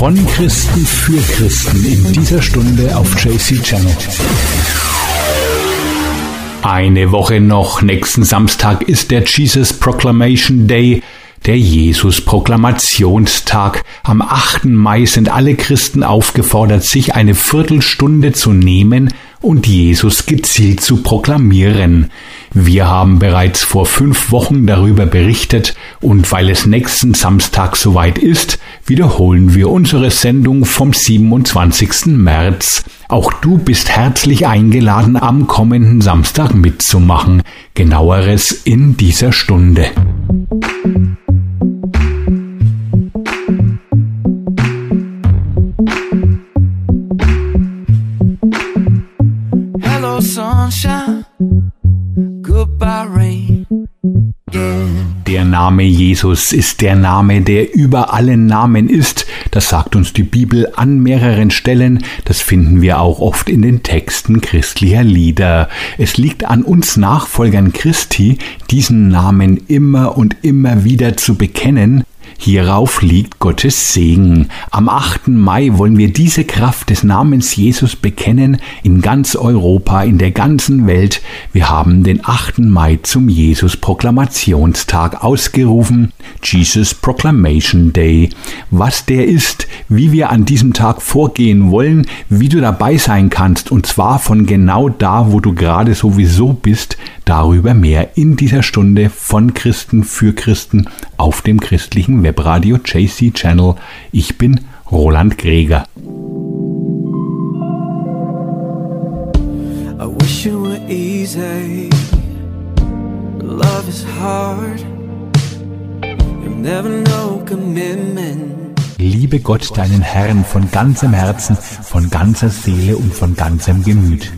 Von Christen für Christen in dieser Stunde auf JC Channel. Eine Woche noch, nächsten Samstag ist der Jesus Proclamation Day, der Jesus-Proklamationstag. Am 8. Mai sind alle Christen aufgefordert, sich eine Viertelstunde zu nehmen und Jesus gezielt zu proklamieren. Wir haben bereits vor fünf Wochen darüber berichtet und weil es nächsten Samstag soweit ist, wiederholen wir unsere Sendung vom 27. März. Auch du bist herzlich eingeladen, am kommenden Samstag mitzumachen. Genaueres in dieser Stunde. Name Jesus ist der Name, der über allen Namen ist. Das sagt uns die Bibel an mehreren Stellen. Das finden wir auch oft in den Texten christlicher Lieder. Es liegt an uns Nachfolgern Christi, diesen Namen immer und immer wieder zu bekennen, Hierauf liegt Gottes Segen. Am 8. Mai wollen wir diese Kraft des Namens Jesus bekennen in ganz Europa, in der ganzen Welt. Wir haben den 8. Mai zum Jesus-Proklamationstag ausgerufen, Jesus Proclamation Day. Was der ist, wie wir an diesem Tag vorgehen wollen, wie du dabei sein kannst, und zwar von genau da, wo du gerade sowieso bist, darüber mehr in dieser Stunde von Christen für Christen auf dem christlichen Webradio JC Channel. Ich bin Roland Greger. I wish it were easy. Love is hard. You'll never know commitment. Liebe Gott deinen Herrn von ganzem Herzen, von ganzer Seele und von ganzem Gemüt.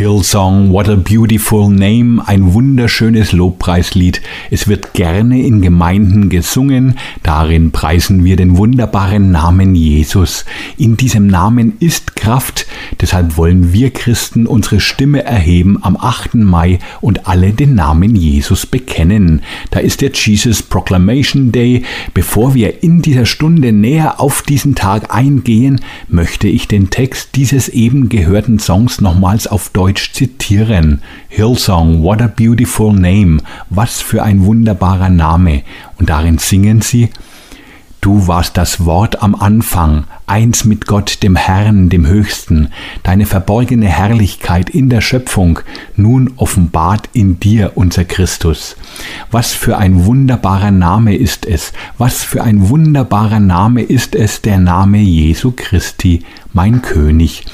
Hillsong, What a Beautiful Name, ein wunderschönes Lobpreislied. Es wird gerne in Gemeinden gesungen. Darin preisen wir den wunderbaren Namen Jesus. In diesem Namen ist Kraft. Deshalb wollen wir Christen unsere Stimme erheben am 8. Mai und alle den Namen Jesus bekennen. Da ist der Jesus Proclamation Day. Bevor wir in dieser Stunde näher auf diesen Tag eingehen, möchte ich den Text dieses eben gehörten Songs nochmals auf Deutsch zitieren. Hillsong, what a beautiful name, was für ein wunderbarer Name. Und darin singen sie, Du warst das Wort am Anfang, eins mit Gott, dem Herrn, dem Höchsten, deine verborgene Herrlichkeit in der Schöpfung, nun offenbart in dir unser Christus. Was für ein wunderbarer Name ist es, was für ein wunderbarer Name ist es, der Name Jesu Christi, mein König.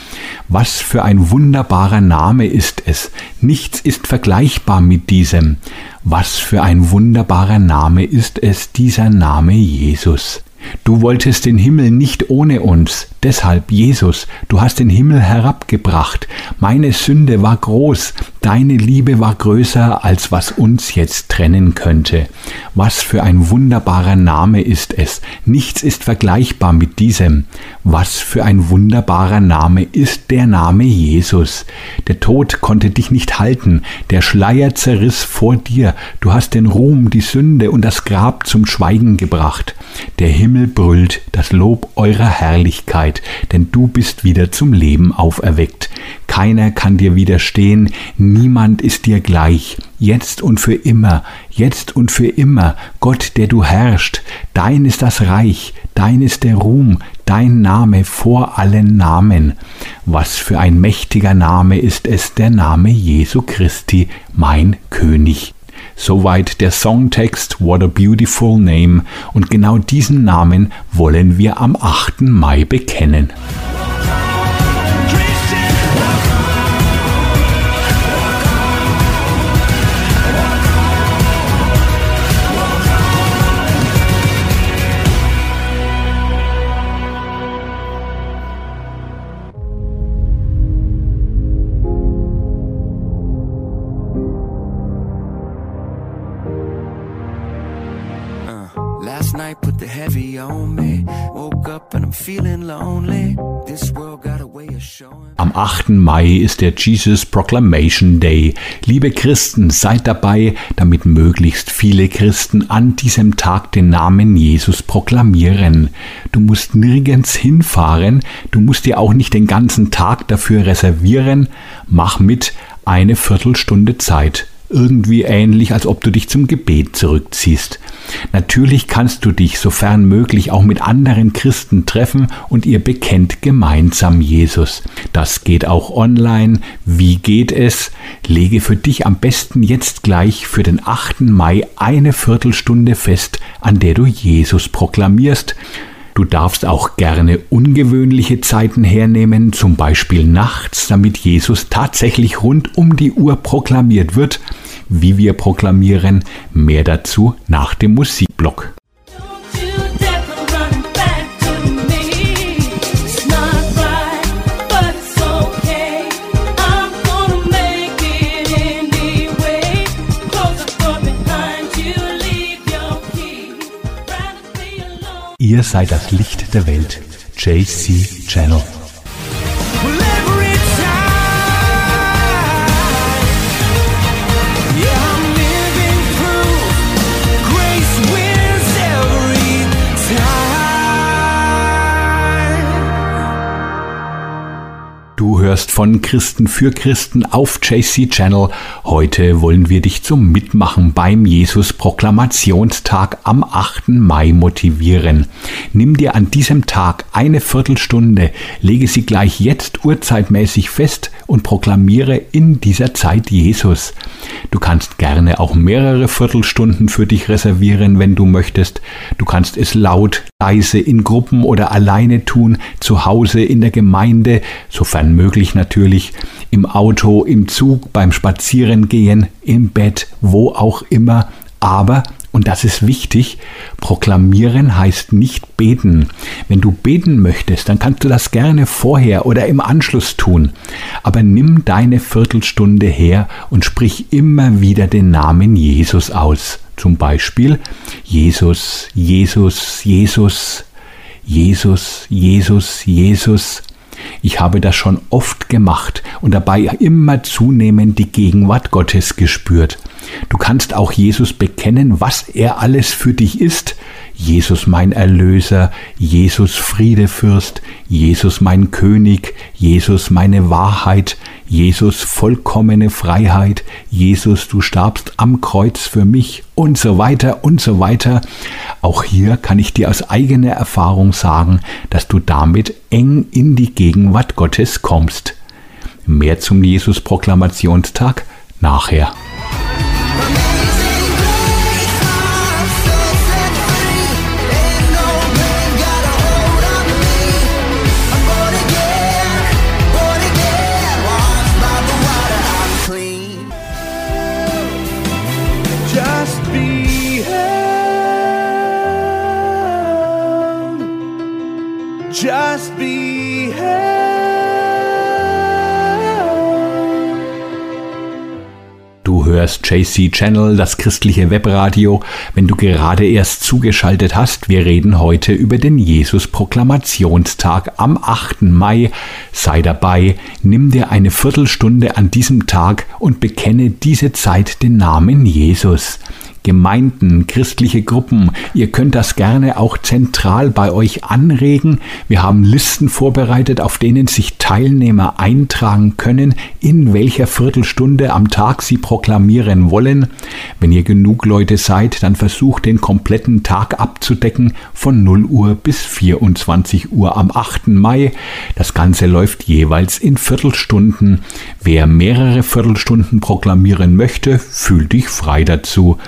Was für ein wunderbarer Name ist es, nichts ist vergleichbar mit diesem. Was für ein wunderbarer Name ist es, dieser Name Jesus. Du wolltest den Himmel nicht ohne uns, deshalb, Jesus, du hast den Himmel herabgebracht. Meine Sünde war groß, deine Liebe war größer, als was uns jetzt trennen könnte. Was für ein wunderbarer Name ist es, nichts ist vergleichbar mit diesem. Was für ein wunderbarer Name ist der Name Jesus. Der Tod konnte dich nicht halten, der Schleier zerriss vor dir, du hast den Ruhm, die Sünde und das Grab zum Schweigen gebracht. Der Himmel brüllt das Lob eurer Herrlichkeit, denn du bist wieder zum Leben auferweckt. Keiner kann dir widerstehen, niemand ist dir gleich, jetzt und für immer, jetzt und für immer, Gott, der du herrschst, dein ist das Reich, dein ist der Ruhm, dein Name vor allen Namen. Was für ein mächtiger Name ist es, der Name Jesu Christi, mein König. Soweit der Songtext What a Beautiful Name und genau diesen Namen wollen wir am 8. Mai bekennen. Last night put the heavy on me. Woke up and I'm feeling lonely. This world got a way of showing. Am 8. Mai ist der Jesus Proclamation Day. Liebe Christen, seid dabei, damit möglichst viele Christen an diesem Tag den Namen Jesus proklamieren. Du musst nirgends hinfahren, du musst dir auch nicht den ganzen Tag dafür reservieren. Mach mit eine Viertelstunde Zeit irgendwie ähnlich, als ob du dich zum Gebet zurückziehst. Natürlich kannst du dich, sofern möglich, auch mit anderen Christen treffen und ihr bekennt gemeinsam Jesus. Das geht auch online. Wie geht es? Lege für dich am besten jetzt gleich für den 8. Mai eine Viertelstunde fest, an der du Jesus proklamierst. Du darfst auch gerne ungewöhnliche Zeiten hernehmen, zum Beispiel nachts, damit Jesus tatsächlich rund um die Uhr proklamiert wird. Wie wir proklamieren, mehr dazu nach dem Musikblock. Ihr seid das Licht der Welt. JC Channel. Hörst von Christen für Christen auf JC Channel. Heute wollen wir dich zum Mitmachen beim Jesus Proklamationstag am 8. Mai motivieren. Nimm dir an diesem Tag eine Viertelstunde, lege sie gleich jetzt urzeitmäßig fest und proklamiere in dieser Zeit Jesus. Du kannst gerne auch mehrere Viertelstunden für dich reservieren, wenn du möchtest. Du kannst es laut, leise in Gruppen oder alleine tun, zu Hause in der Gemeinde, sofern möglich natürlich, im Auto, im Zug, beim Spazierengehen, im Bett, wo auch immer. Aber und das ist wichtig. Proklamieren heißt nicht beten. Wenn du beten möchtest, dann kannst du das gerne vorher oder im Anschluss tun. Aber nimm deine Viertelstunde her und sprich immer wieder den Namen Jesus aus. Zum Beispiel Jesus, Jesus, Jesus, Jesus, Jesus, Jesus. Ich habe das schon oft gemacht und dabei immer zunehmend die Gegenwart Gottes gespürt. Du kannst auch Jesus bekennen, was er alles für dich ist. Jesus mein Erlöser, Jesus Friedefürst, Jesus mein König, Jesus meine Wahrheit, Jesus vollkommene Freiheit, Jesus du starbst am Kreuz für mich und so weiter und so weiter. Auch hier kann ich dir aus eigener Erfahrung sagen, dass du damit eng in die Gegenwart Gottes kommst. Mehr zum Jesus-Proklamationstag nachher. Hörst JC Channel, das christliche Webradio. Wenn du gerade erst zugeschaltet hast, wir reden heute über den Jesus-Proklamationstag am 8. Mai. Sei dabei, nimm dir eine Viertelstunde an diesem Tag und bekenne diese Zeit den Namen Jesus. Gemeinden, christliche Gruppen. Ihr könnt das gerne auch zentral bei euch anregen. Wir haben Listen vorbereitet, auf denen sich Teilnehmer eintragen können, in welcher Viertelstunde am Tag sie proklamieren wollen. Wenn ihr genug Leute seid, dann versucht den kompletten Tag abzudecken von 0 Uhr bis 24 Uhr am 8. Mai. Das Ganze läuft jeweils in Viertelstunden. Wer mehrere Viertelstunden proklamieren möchte, fühlt dich frei dazu.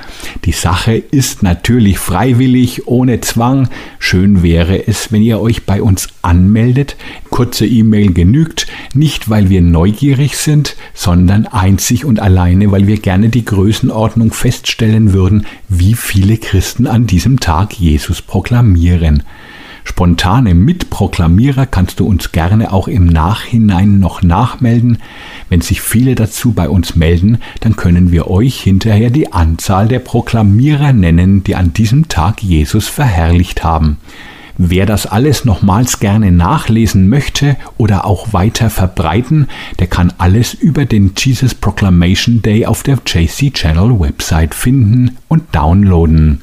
Die Sache ist natürlich freiwillig, ohne Zwang. Schön wäre es, wenn ihr euch bei uns anmeldet. Kurze E-Mail genügt, nicht weil wir neugierig sind, sondern einzig und alleine, weil wir gerne die Größenordnung feststellen würden, wie viele Christen an diesem Tag Jesus proklamieren. Spontane Mitproklamierer kannst du uns gerne auch im Nachhinein noch nachmelden. Wenn sich viele dazu bei uns melden, dann können wir euch hinterher die Anzahl der Proklamierer nennen, die an diesem Tag Jesus verherrlicht haben. Wer das alles nochmals gerne nachlesen möchte oder auch weiter verbreiten, der kann alles über den Jesus Proclamation Day auf der JC Channel Website finden und downloaden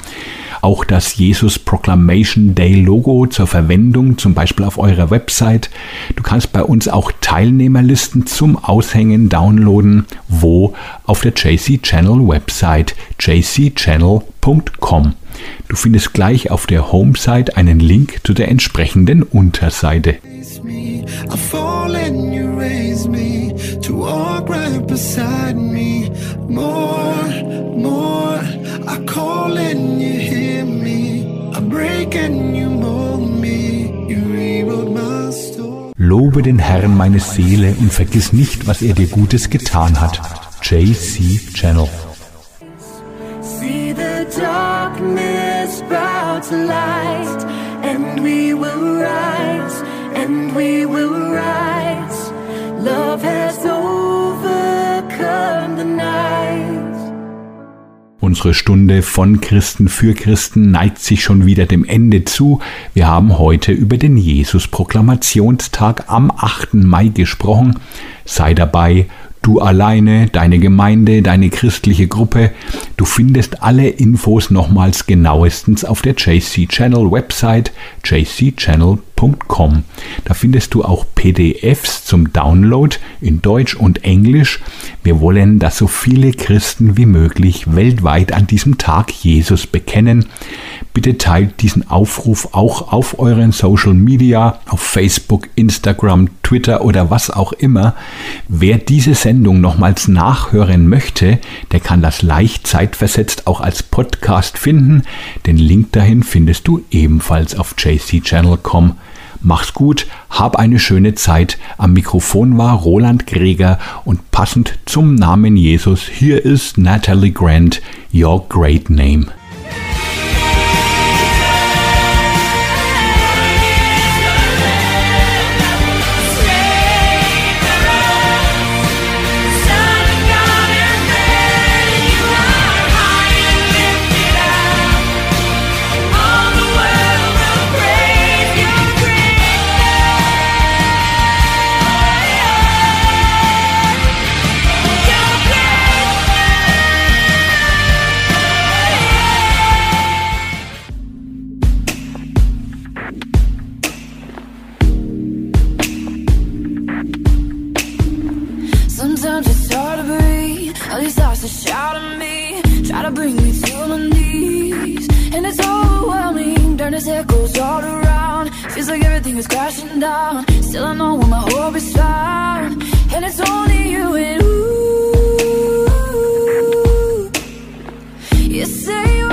auch das Jesus Proclamation Day Logo zur Verwendung, zum Beispiel auf eurer Website. Du kannst bei uns auch Teilnehmerlisten zum Aushängen downloaden, wo auf der JC Channel Website jcchannel.com. Du findest gleich auf der Homesite einen Link zu der entsprechenden Unterseite. Lobe den Herrn meine Seele und vergiss nicht, was er dir Gutes getan hat. JC Channel. To light, and we will rise, and we will rise. Love has overcome the night. Unsere Stunde von Christen für Christen neigt sich schon wieder dem Ende zu. Wir haben heute über den Jesus-Proklamationstag am 8. Mai gesprochen. Sei dabei, du alleine, deine Gemeinde, deine christliche Gruppe. Du findest alle Infos nochmals genauestens auf der JC Channel Website jcchannel.com. Da findest du auch PDFs zum Download in Deutsch und Englisch. Wir wollen, dass so viele Christen wie möglich weltweit an diesem Tag Jesus bekennen. Bitte teilt diesen Aufruf auch auf euren Social Media, auf Facebook, Instagram, Twitter oder was auch immer. Wer diese Sendung nochmals nachhören möchte, der kann das leicht zeitversetzt auch als Podcast finden. Den Link dahin findest du ebenfalls auf jcchannel.com. Mach's gut, hab eine schöne Zeit. Am Mikrofon war Roland Greger und passend zum Namen Jesus, hier ist Natalie Grant, Your Great Name. Sometimes it's hard to breathe. All these thoughts that shout me, try to bring me to my knees, and it's overwhelming. Darkness echoes all around. Feels like everything is crashing down. Still I know where my hope is found, and it's only you and ooh. You say.